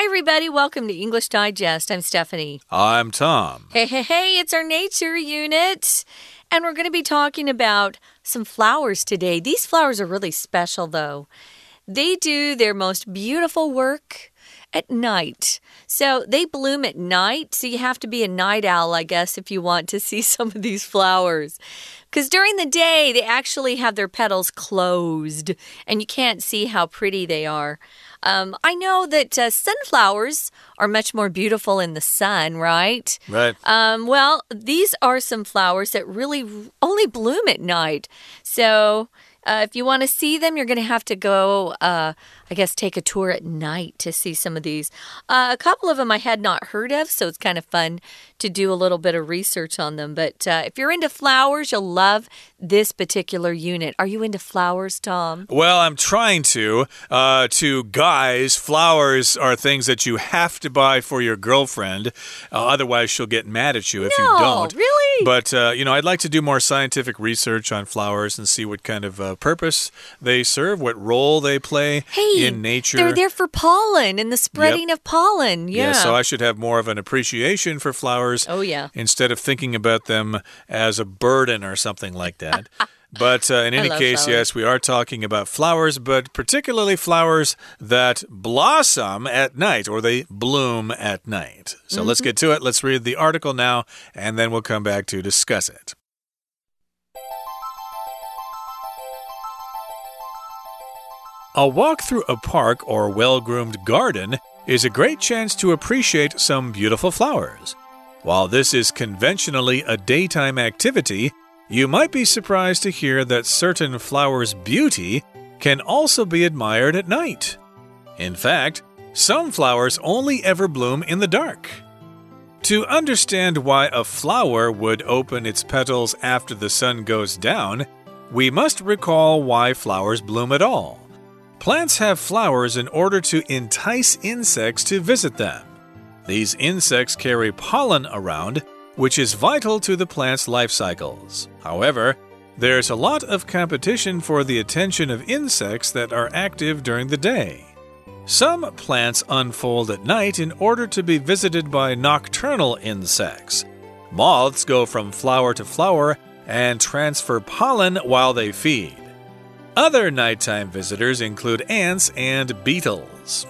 Hi, everybody. Welcome to English Digest. I'm Stephanie. I'm Tom. Hey, hey, hey. It's our nature unit. And we're going to be talking about some flowers today. These flowers are really special, though. They do their most beautiful work at night. So they bloom at night. So you have to be a night owl, I guess, if you want to see some of these flowers. Because during the day, they actually have their petals closed and you can't see how pretty they are. Um, I know that uh, sunflowers are much more beautiful in the sun, right? Right. Um, well, these are some flowers that really only bloom at night. So uh, if you want to see them, you're going to have to go, uh, I guess, take a tour at night to see some of these. Uh, a couple of them I had not heard of, so it's kind of fun to do a little bit of research on them. But uh, if you're into flowers, you'll love this particular unit. Are you into flowers, Tom? Well, I'm trying to. Uh, to guys, flowers are things that you have to buy for your girlfriend. Uh, otherwise, she'll get mad at you if no, you don't. Really? But, uh, you know, I'd like to do more scientific research on flowers and see what kind of uh, purpose they serve, what role they play hey, in nature. They're there for pollen and the spreading yep. of pollen. Yeah. yeah. So I should have more of an appreciation for flowers. Oh, yeah. Instead of thinking about them as a burden or something like that. But uh, in any case, flowers. yes, we are talking about flowers, but particularly flowers that blossom at night or they bloom at night. So mm -hmm. let's get to it. Let's read the article now, and then we'll come back to discuss it. A walk through a park or well groomed garden is a great chance to appreciate some beautiful flowers. While this is conventionally a daytime activity, you might be surprised to hear that certain flowers' beauty can also be admired at night. In fact, some flowers only ever bloom in the dark. To understand why a flower would open its petals after the sun goes down, we must recall why flowers bloom at all. Plants have flowers in order to entice insects to visit them. These insects carry pollen around, which is vital to the plant's life cycles. However, there's a lot of competition for the attention of insects that are active during the day. Some plants unfold at night in order to be visited by nocturnal insects. Moths go from flower to flower and transfer pollen while they feed. Other nighttime visitors include ants and beetles.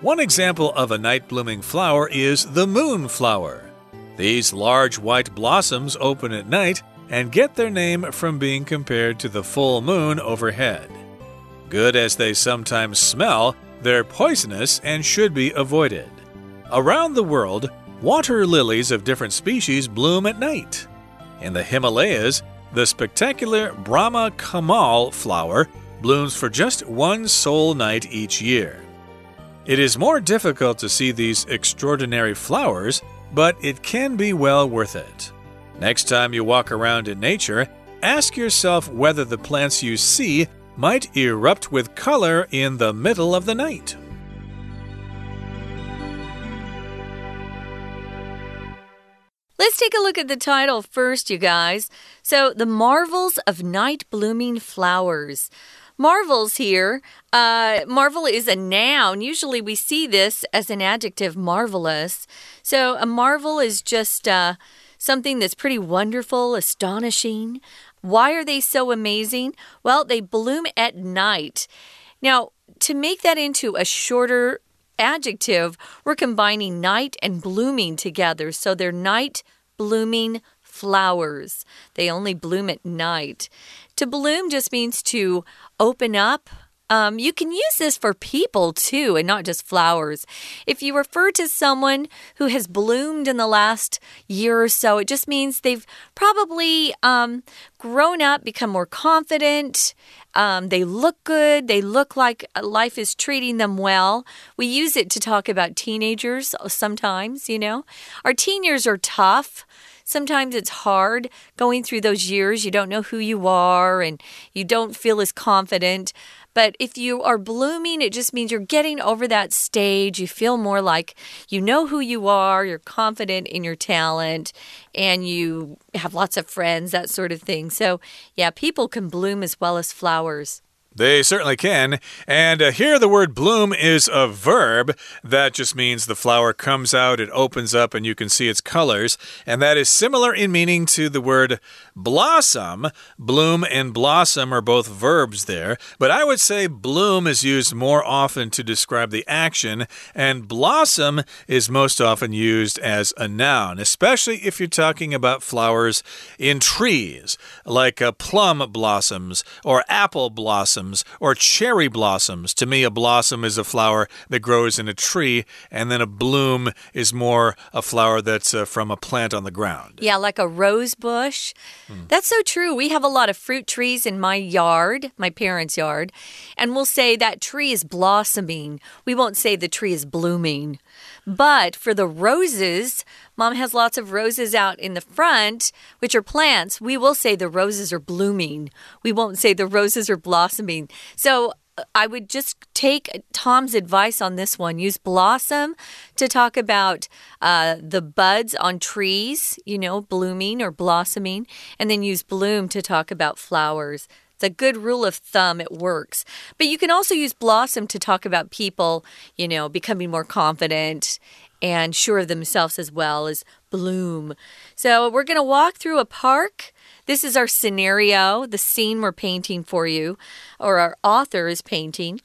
One example of a night blooming flower is the moonflower. These large white blossoms open at night and get their name from being compared to the full moon overhead. Good as they sometimes smell, they're poisonous and should be avoided. Around the world, water lilies of different species bloom at night. In the Himalayas, the spectacular Brahma Kamal flower blooms for just one sole night each year. It is more difficult to see these extraordinary flowers, but it can be well worth it. Next time you walk around in nature, ask yourself whether the plants you see might erupt with color in the middle of the night. Let's take a look at the title first, you guys. So, The Marvels of Night Blooming Flowers. Marvels here. Uh, marvel is a noun. Usually we see this as an adjective, marvelous. So, a marvel is just uh, something that's pretty wonderful, astonishing. Why are they so amazing? Well, they bloom at night. Now, to make that into a shorter adjective, we're combining night and blooming together. So they're night blooming flowers. They only bloom at night. To bloom just means to open up. Um, you can use this for people too, and not just flowers. If you refer to someone who has bloomed in the last year or so, it just means they've probably um, grown up, become more confident, um, they look good. They look like life is treating them well. We use it to talk about teenagers sometimes, you know. Our teen years are tough. Sometimes it's hard going through those years. You don't know who you are and you don't feel as confident. But if you are blooming, it just means you're getting over that stage. You feel more like you know who you are, you're confident in your talent, and you have lots of friends, that sort of thing. So, yeah, people can bloom as well as flowers. They certainly can. And uh, here the word bloom is a verb. That just means the flower comes out, it opens up, and you can see its colors. And that is similar in meaning to the word blossom. Bloom and blossom are both verbs there. But I would say bloom is used more often to describe the action, and blossom is most often used as a noun, especially if you're talking about flowers in trees, like uh, plum blossoms or apple blossoms blossoms or cherry blossoms. To me, a blossom is a flower that grows in a tree, and then a bloom is more a flower that's uh, from a plant on the ground. Yeah, like a rose bush. Hmm. That's so true. We have a lot of fruit trees in my yard, my parents' yard, and we'll say that tree is blossoming. We won't say the tree is blooming. But for the roses, mom has lots of roses out in the front, which are plants. We will say the roses are blooming. We won't say the roses are blossoming. So uh, I would just take Tom's advice on this one. Use blossom to talk about uh, the buds on trees, you know, blooming or blossoming, and then use bloom to talk about flowers. It's a good rule of thumb. It works. But you can also use blossom to talk about people, you know, becoming more confident and sure of themselves as well as bloom. So we're going to walk through a park. This is our scenario, the scene we're painting for you, or our author is painting.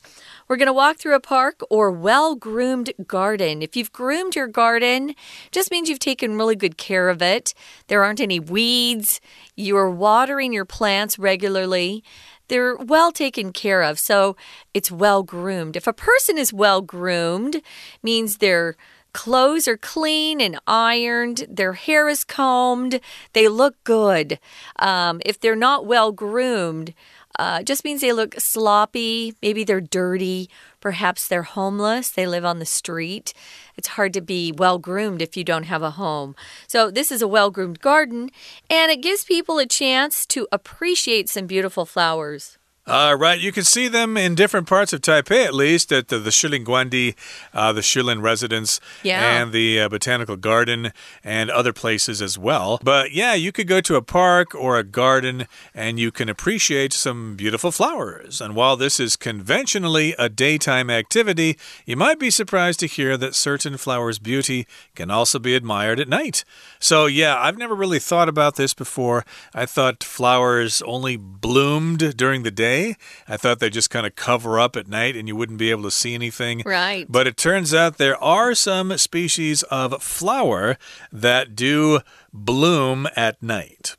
We're going to walk through a park or well groomed garden. If you've groomed your garden, just means you've taken really good care of it. There aren't any weeds. You're watering your plants regularly. They're well taken care of, so it's well groomed. If a person is well groomed, means their clothes are clean and ironed, their hair is combed, they look good. Um, if they're not well groomed, uh, just means they look sloppy, maybe they're dirty, perhaps they're homeless, they live on the street. It's hard to be well groomed if you don't have a home. So, this is a well groomed garden, and it gives people a chance to appreciate some beautiful flowers. Uh, right, you can see them in different parts of Taipei, at least at the, the Shilin Guandi, uh, the Shilin residence, yeah. and the uh, botanical garden, and other places as well. But yeah, you could go to a park or a garden and you can appreciate some beautiful flowers. And while this is conventionally a daytime activity, you might be surprised to hear that certain flowers' beauty can also be admired at night. So yeah, I've never really thought about this before. I thought flowers only bloomed during the day day. I thought they just kind of cover up at night and you wouldn't be able to see anything. Right. But it turns out there are some species of flower that do bloom at night.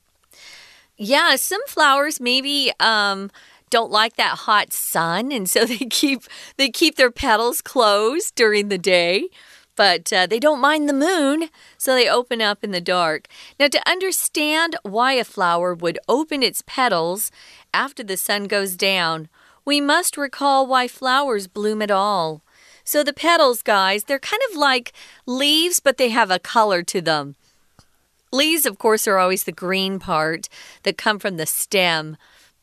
Yeah, some flowers maybe um don't like that hot sun and so they keep they keep their petals closed during the day but uh, they don't mind the moon, so they open up in the dark. Now, to understand why a flower would open its petals after the sun goes down, we must recall why flowers bloom at all. So, the petals, guys, they're kind of like leaves, but they have a color to them. Leaves, of course, are always the green part that come from the stem,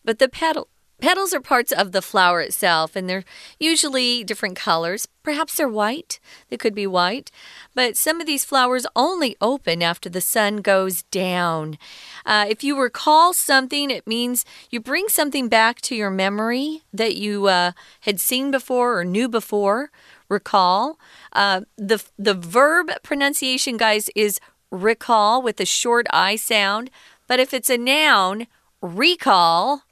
but the petal Petals are parts of the flower itself, and they're usually different colors. Perhaps they're white, they could be white, but some of these flowers only open after the sun goes down. Uh, if you recall something, it means you bring something back to your memory that you uh, had seen before or knew before. Recall. Uh, the, the verb pronunciation, guys, is recall with a short I sound, but if it's a noun, recall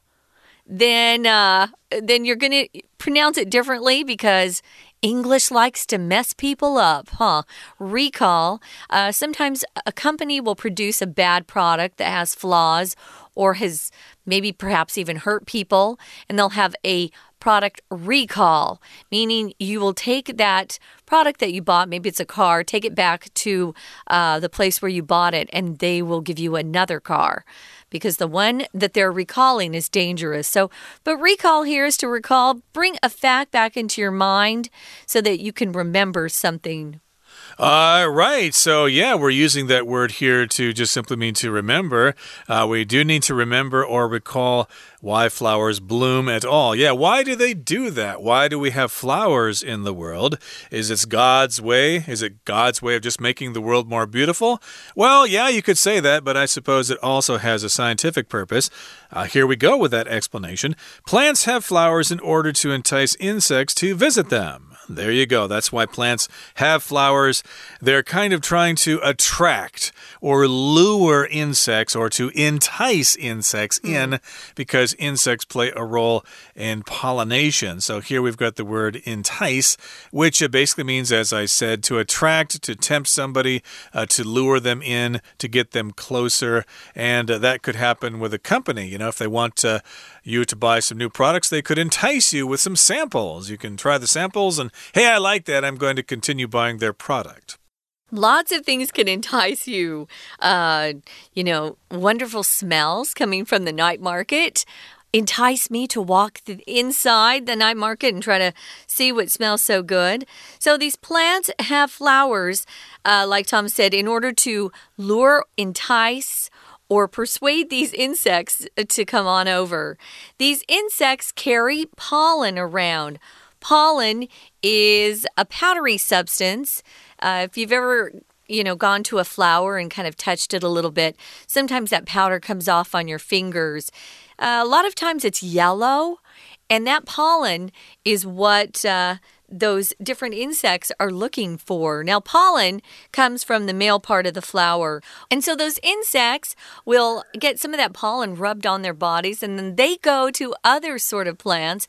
then uh, then you're going to pronounce it differently because English likes to mess people up, huh? Recall. Uh, sometimes a company will produce a bad product that has flaws or has maybe perhaps even hurt people, and they'll have a product recall, meaning you will take that product that you bought, maybe it's a car, take it back to uh, the place where you bought it, and they will give you another car because the one that they're recalling is dangerous. So, but recall here is to recall, bring a fact back into your mind so that you can remember something Uh, right. So, yeah, we're using that word here to just simply mean to remember. Uh, we do need to remember or recall why flowers bloom at all. Yeah, why do they do that? Why do we have flowers in the world? Is it God's way? Is it God's way of just making the world more beautiful? Well, yeah, you could say that, but I suppose it also has a scientific purpose. Uh, here we go with that explanation. Plants have flowers in order to entice insects to visit them. There you go. That's why plants have flowers. They're kind of trying to attract or lure insects or to entice insects mm. in because insects play a role in pollination. So here we've got the word entice, which basically means, as I said, to attract, to tempt somebody, uh, to lure them in, to get them closer. And uh, that could happen with a company. You know, if they want to you to buy some new products, they could entice you with some samples. You can try the samples and, hey, I like that. I'm going to continue buying their product. Lots of things can entice you. Uh, you know, wonderful smells coming from the night market entice me to walk inside the night market and try to see what smells so good. So these plants have flowers, uh, like Tom said, in order to lure, entice, or persuade these insects to come on over. These insects carry pollen around. Pollen is a powdery substance. Uh, if you've ever you know, gone to a flower and kind of touched it a little bit, sometimes that powder comes off on your fingers. Uh, a lot of times it's yellow, and that pollen is what uh, those different insects are looking for. Now, pollen comes from the male part of the flower. And so those insects will get some of that pollen rubbed on their bodies and then they go to other sort of plants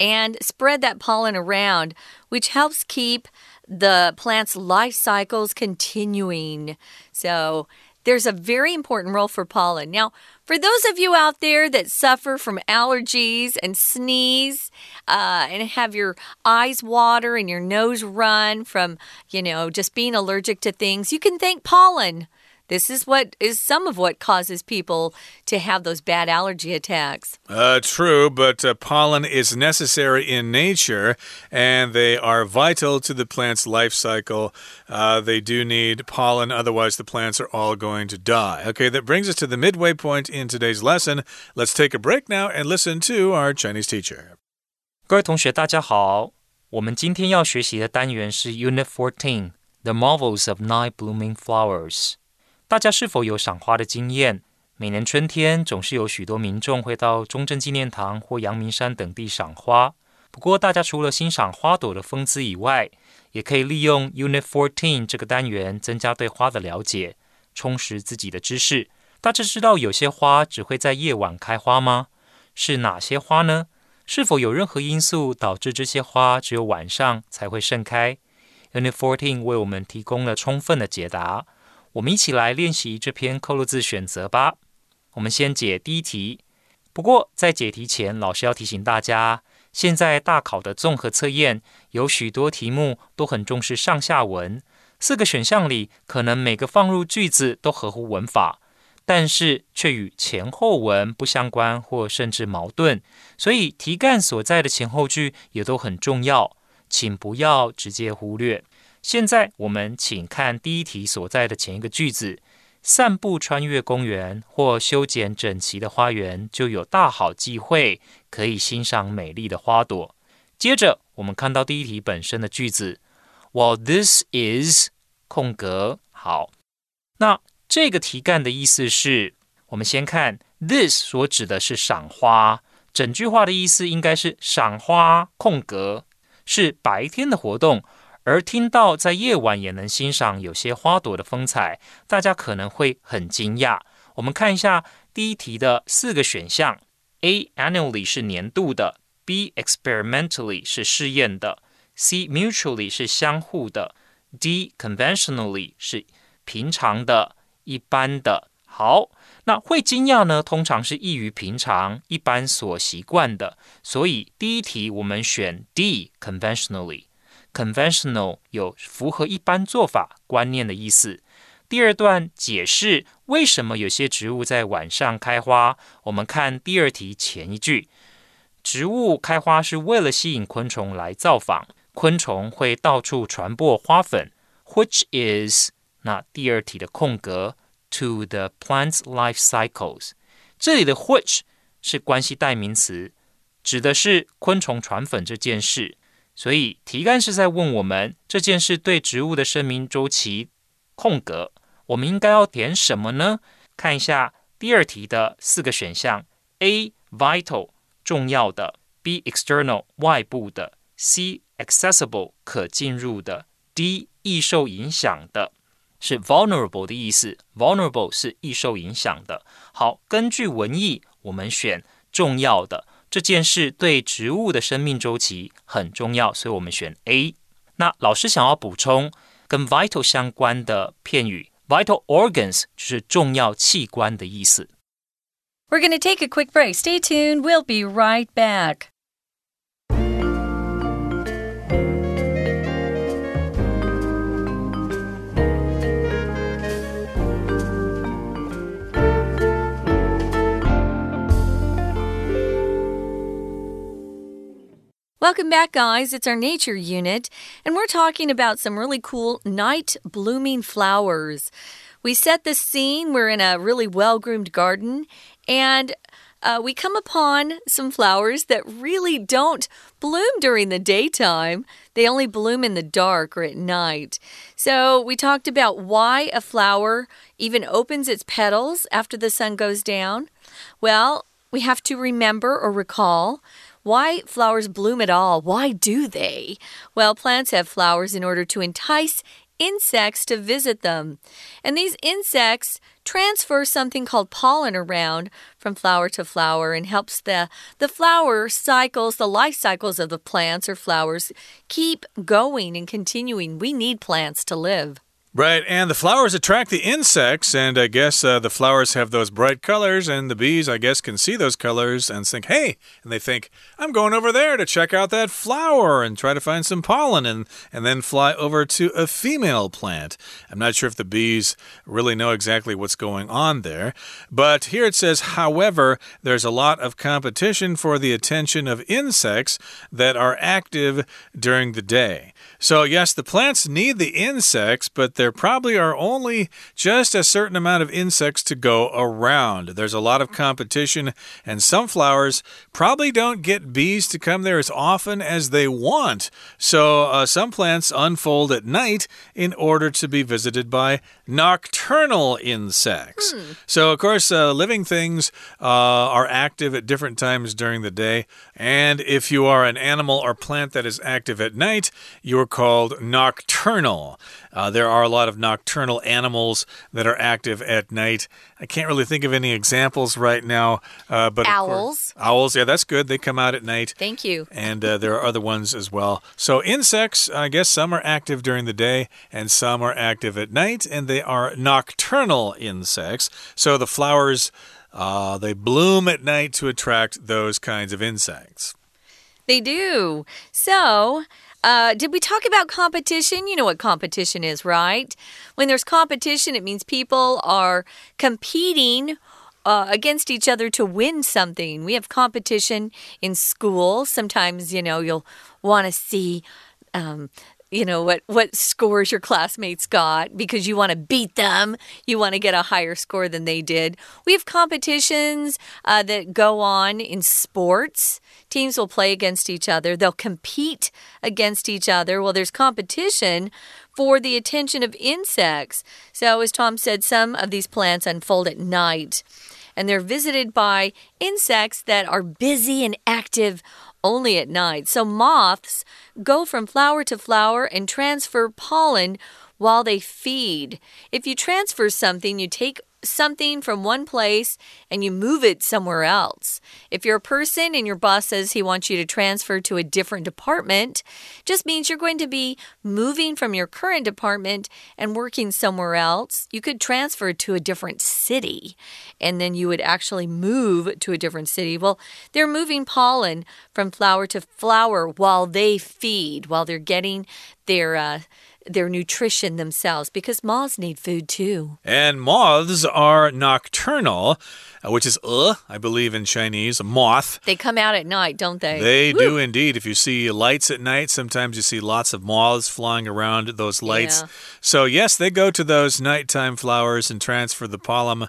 and spread that pollen around, which helps keep the plant's life cycles continuing. So, there's a very important role for pollen. Now, for those of you out there that suffer from allergies and sneeze uh, and have your eyes water and your nose run from, you know, just being allergic to things, you can thank pollen. This is what is some of what causes people to have those bad allergy attacks. Uh, true, but uh, pollen is necessary in nature and they are vital to the plant's life cycle. Uh, they do need pollen, otherwise, the plants are all going to die. Okay, that brings us to the midway point in today's lesson. Let's take a break now and listen to our Chinese teacher. 各位同学，大家好。我们今天要学习的单元是 Unit The Marvels of Night Blooming Flowers。大家是否有赏花的经验？每年春天总是有许多民众会到中正纪念堂或阳明山等地赏花。不过，大家除了欣赏花朵的风姿以外，也可以利用 Unit Fourteen 这个单元增加对花的了解，充实自己的知识。大家知道有些花只会在夜晚开花吗？是哪些花呢？是否有任何因素导致这些花只有晚上才会盛开？Unit Fourteen 为我们提供了充分的解答。我们一起来练习这篇扣录字选择吧。我们先解第一题。不过在解题前，老师要提醒大家，现在大考的综合测验有许多题目都很重视上下文。四个选项里，可能每个放入句子都合乎文法，但是却与前后文不相关或甚至矛盾。所以题干所在的前后句也都很重要，请不要直接忽略。现在我们请看第一题所在的前一个句子：散步穿越公园或修剪整齐的花园，就有大好机会可以欣赏美丽的花朵。接着我们看到第一题本身的句子：While this is 空格好，那这个题干的意思是，我们先看 this 所指的是赏花，整句话的意思应该是赏花空格是白天的活动。而听到在夜晚也能欣赏有些花朵的风采，大家可能会很惊讶。我们看一下第一题的四个选项：A annually 是年度的，B experimentally 是试验的，C mutually 是相互的，D conventionally 是平常的、一般的。好，那会惊讶呢？通常是异于平常、一般所习惯的。所以第一题我们选 D conventionally。Conventional 有符合一般做法观念的意思。第二段解释为什么有些植物在晚上开花。我们看第二题前一句：植物开花是为了吸引昆虫来造访，昆虫会到处传播花粉，which is 那第二题的空格 to the plant's life cycles。这里的 which 是关系代名词，指的是昆虫传粉这件事。所以题干是在问我们这件事对植物的生命周期空格，我们应该要填什么呢？看一下第二题的四个选项：A vital 重要的，B external 外部的，C accessible 可进入的，D 易受影响的。是 vulnerable 的意思，vulnerable 是易受影响的。好，根据文意，我们选重要的这件事对植物的生命周期很重要，所以我们选 A。那老师想要补充跟 vital 相关的片语，vital organs 就是重要器官的意思。We're going to take a quick break. Stay tuned. We'll be right back. Welcome back, guys. It's our nature unit, and we're talking about some really cool night blooming flowers. We set the scene. We're in a really well groomed garden, and uh, we come upon some flowers that really don't bloom during the daytime. They only bloom in the dark or at night. So, we talked about why a flower even opens its petals after the sun goes down. Well, we have to remember or recall why flowers bloom at all? Why do they? Well, plants have flowers in order to entice insects to visit them. And these insects transfer something called pollen around from flower to flower and helps the, the flower cycles, the life cycles of the plants or flowers keep going and continuing. We need plants to live. Right, and the flowers attract the insects, and I guess uh, the flowers have those bright colors, and the bees, I guess, can see those colors and think, hey, and they think, I'm going over there to check out that flower and try to find some pollen, and, and then fly over to a female plant. I'm not sure if the bees really know exactly what's going on there, but here it says, however, there's a lot of competition for the attention of insects that are active during the day. So, yes, the plants need the insects, but there probably are only just a certain amount of insects to go around. There's a lot of competition, and some flowers probably don't get bees to come there as often as they want. So, uh, some plants unfold at night in order to be visited by nocturnal insects. Hmm. So, of course, uh, living things uh, are active at different times during the day. And if you are an animal or plant that is active at night, you're called nocturnal. Uh, there are a lot of nocturnal animals that are active at night. I can't really think of any examples right now, uh, but owls. owls, yeah, that's good. They come out at night. Thank you. And uh, there are other ones as well. So insects, I guess some are active during the day and some are active at night, and they are nocturnal insects. So the flowers. Uh, they bloom at night to attract those kinds of insects. They do. So, uh, did we talk about competition? You know what competition is, right? When there's competition, it means people are competing uh, against each other to win something. We have competition in school. Sometimes, you know, you'll want to see um, you know what what scores your classmates got because you want to beat them. You want to get a higher score than they did. We have competitions uh, that go on in sports. Teams will play against each other. They'll compete against each other. Well there's competition for the attention of insects. So as tom said some of these plants unfold at night and they're visited by insects that are busy and active only at night. So moths go from flower to flower and transfer pollen while they feed. If you transfer something, you take something from one place and you move it somewhere else. If you're a person and your boss says he wants you to transfer to a different department, just means you're going to be moving from your current department and working somewhere else. You could transfer to a different city and then you would actually move to a different city. Well, they're moving pollen from flower to flower while they feed, while they're getting their uh, their nutrition themselves because moths need food too. And moths are nocturnal, uh, which is uh, I believe in Chinese, a moth. They come out at night, don't they? They Woo! do indeed. If you see lights at night, sometimes you see lots of moths flying around those lights. Yeah. So, yes, they go to those nighttime flowers and transfer the pollen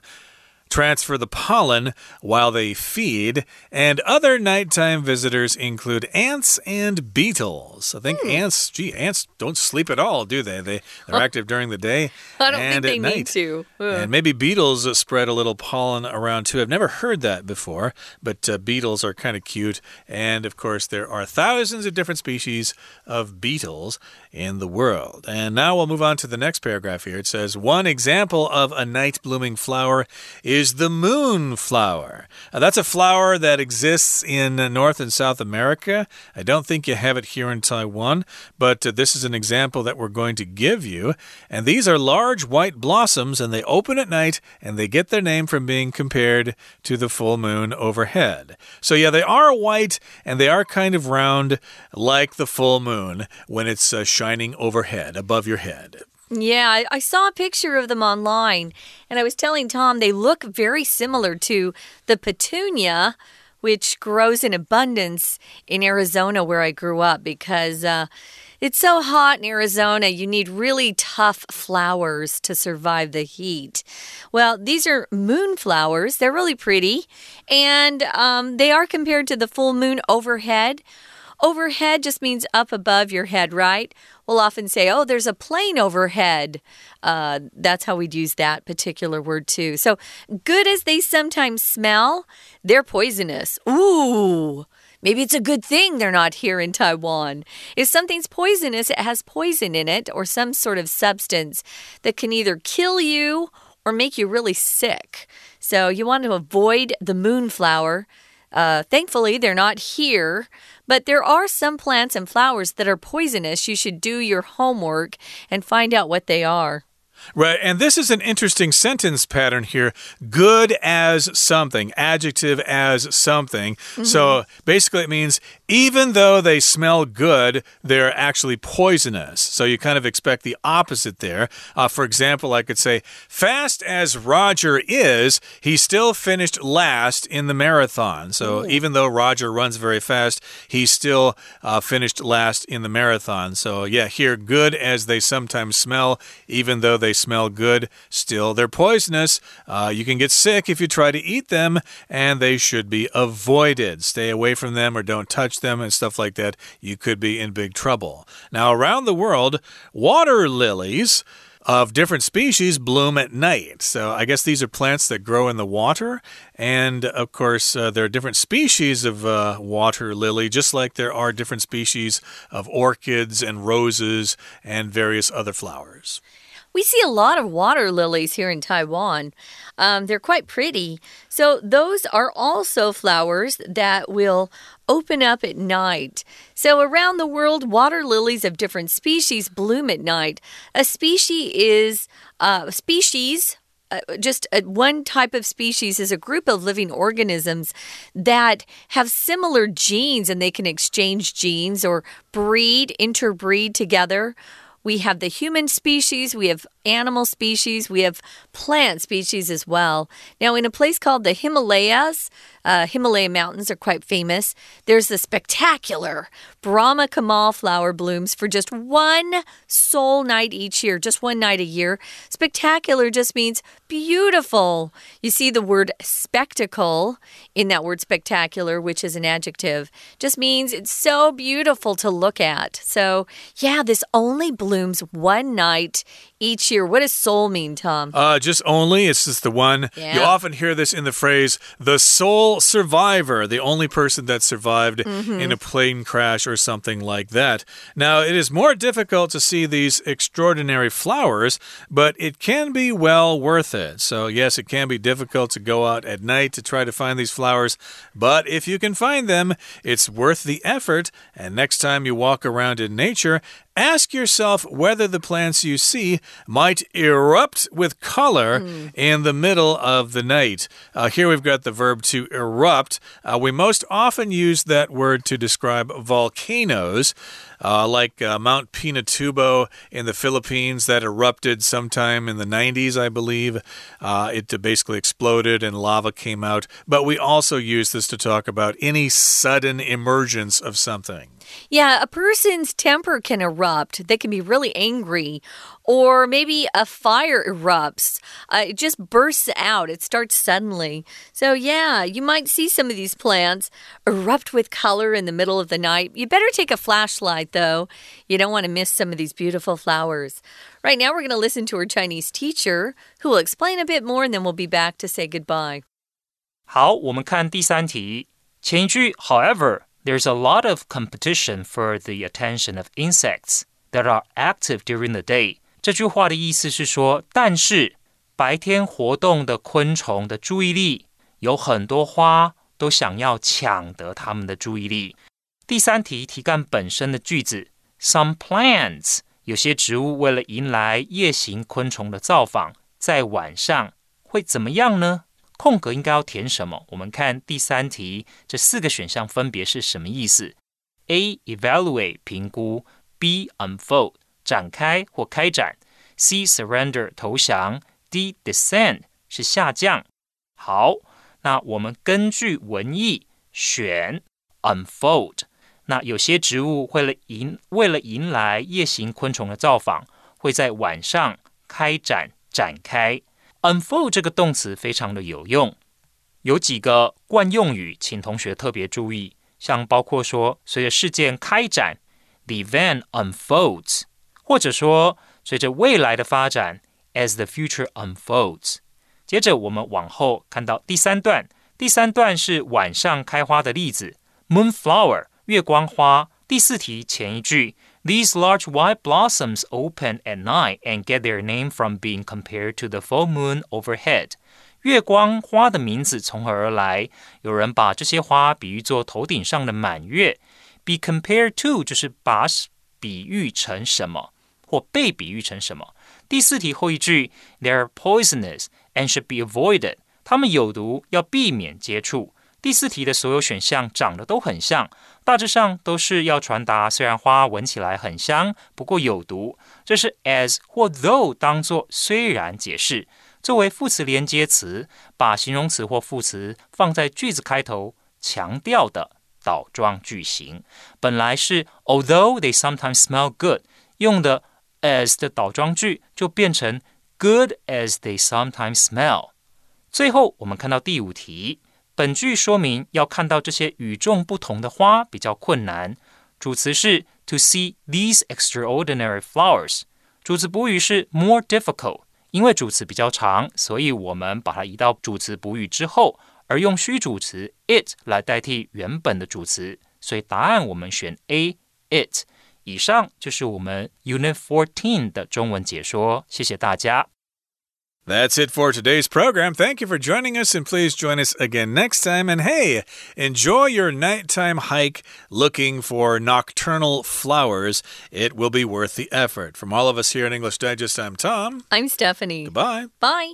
transfer the pollen while they feed, and other nighttime visitors include ants and beetles. I think hmm. ants, gee, ants don't sleep at all, do they? They they're active during the day I don't and think at they night. need to. And maybe beetles spread a little pollen around too. I've never heard that before, but uh, beetles are kind of cute. And of course, there are thousands of different species of beetles in the world. And now we'll move on to the next paragraph here. It says, One example of a night blooming flower is the moonflower. Now, that's a flower that exists in North and South America. I don't think you have it here in Taiwan, but uh, this is an example that we're going to give you. And these are large white blossoms, and they open at night, and they get their name from being compared to the full moon overhead. So, yeah, they are white and they are kind of round like the full moon when it's uh, shining overhead, above your head. Yeah, I, I, saw a picture of them online, and I was telling Tom they look very similar to the petunia, which grows in abundance in Arizona, where I grew up, because. Uh, it's so hot in Arizona, you need really tough flowers to survive the heat. Well, these are moonflowers. They're really pretty, and um, they are compared to the full moon overhead. Overhead just means up above your head, right? We'll often say, oh, there's a plane overhead. Uh, that's how we'd use that particular word too. So, good as they sometimes smell, they're poisonous. Ooh. Maybe it's a good thing they're not here in Taiwan. If something's poisonous, it has poison in it or some sort of substance that can either kill you or make you really sick. So you want to avoid the moonflower. Uh, thankfully, they're not here, but there are some plants and flowers that are poisonous. You should do your homework and find out what they are. Right. And this is an interesting sentence pattern here. Good as something, adjective as something. Mm -hmm. So basically, it means even though they smell good, they're actually poisonous. So you kind of expect the opposite there. Uh, for example, I could say, fast as Roger is, he still finished last in the marathon. So Ooh. even though Roger runs very fast, he still uh, finished last in the marathon. So yeah, here, good as they sometimes smell, even though they smell good, still they're poisonous. Uh, you can get sick if you try to eat them, and they should be avoided. Stay away from them or don't touch them and stuff like that. You could be in big trouble. Now, around the world, water lilies of different species bloom at night. So I guess these are plants that grow in the water. And of course, uh, there are different species of uh, water lily, just like there are different species of orchids and roses and various other flowers. We see a lot of water lilies here in Taiwan. Um, they're quite pretty. So, those are also flowers that will open up at night. So, around the world, water lilies of different species bloom at night. A species is uh, species uh, just uh, one type of species is a group of living organisms that have similar genes and they can exchange genes or breed, interbreed together. We have the human species, we have animal species, we have plant species as well. Now, in a place called the Himalayas, uh, Himalaya mountains are quite famous. There's the spectacular Brahma Kamal flower blooms for just one sole night each year, just one night a year. Spectacular just means beautiful. You see the word spectacle in that word spectacular, which is an adjective, just means it's so beautiful to look at. So, yeah, this only blooms one night each year. What does sole mean, Tom? Uh, just only. It's just the one. Yeah. You often hear this in the phrase, the sole survivor, the only person that survived mm -hmm. in a plane crash or something like that. Now, it is more difficult to see these extraordinary flowers, but it can be well worth it. So, yes, it can be difficult to go out at night to try to find these flowers, but if you can find them, it's worth the effort. And next time you walk around in nature, ask yourself whether the plants you see might erupt with color mm. in the middle of the night. Uh, here we've got the verb to erupt. Uh, we most often use that word to describe volcanoes uh, like uh, Mount Pinatubo in the Philippines that erupted sometime in the 90s, I believe. Uh, it basically exploded and lava came out. But we also use this to talk about any sudden emergence of something. Yeah, a person's temper can erupt. They can be really angry. Or maybe a fire erupts. Uh, it just bursts out. It starts suddenly. So, yeah, you might see some of these plants erupt with color in the middle of the night. You better take a flashlight, though. You don't want to miss some of these beautiful flowers. Right now, we're going to listen to our Chinese teacher who will explain a bit more, and then we'll be back to say goodbye. 好，我们看第三题。前一句，however。there's a lot of competition for the attention of insects that are active during the day。这句话的意思是说，但是白天活动的昆虫的注意力，有很多花都想要抢得它们的注意力。 第三题题干本身的句子，Some plants，有些植物为了迎来夜行昆虫的造访，在晚上会怎么样呢？空格应该要填什么？我们看第三题，这四个选项分别是什么意思？A. evaluate 评估，B. unfold 展开或开展，C. surrender 投降，D. descend 是下降。好，那我们根据文意选 unfold。那有些植物为了迎为了迎来夜行昆虫的造访，会在晚上开展展开。unfold 这个动词非常的有用，有几个惯用语，请同学特别注意，像包括说随着事件开展，the event unfolds，或者说随着未来的发展，as the future unfolds。接着我们往后看到第三段，第三段是晚上开花的例子，moonflower 月光花。第四题前一句。These large white blossoms open at night and get their name from being compared to the full moon overhead. 月光花的名字从何而来？有人把这些花比喻作头顶上的满月。Be compared to 就是把比喻成什么，或被比喻成什么。第四题后一句，They are poisonous and should be avoided。它们有毒，要避免接触。 第四题的所有选项长得都很像，大致上都是要传达，虽然花闻起来很香，不过有毒。这是 as 或 though 当做虽然解释，作为副词连接词，把形容词或副词放在句子开头，强调的倒装句型。本来是 although they sometimes smell good，用的 as 的倒装句就变成 good as they sometimes smell。最后我们看到第五题。本句说明要看到这些与众不同的花比较困难。主词是 to see these extraordinary flowers，主词补语是 more difficult。因为主词比较长，所以我们把它移到主词补语之后，而用虚主词 it 来代替原本的主词。所以答案我们选 A it。以上就是我们 Unit Fourteen 的中文解说。谢谢大家。That's it for today's program. Thank you for joining us, and please join us again next time. And hey, enjoy your nighttime hike looking for nocturnal flowers. It will be worth the effort. From all of us here at English Digest, I'm Tom. I'm Stephanie. Goodbye. Bye.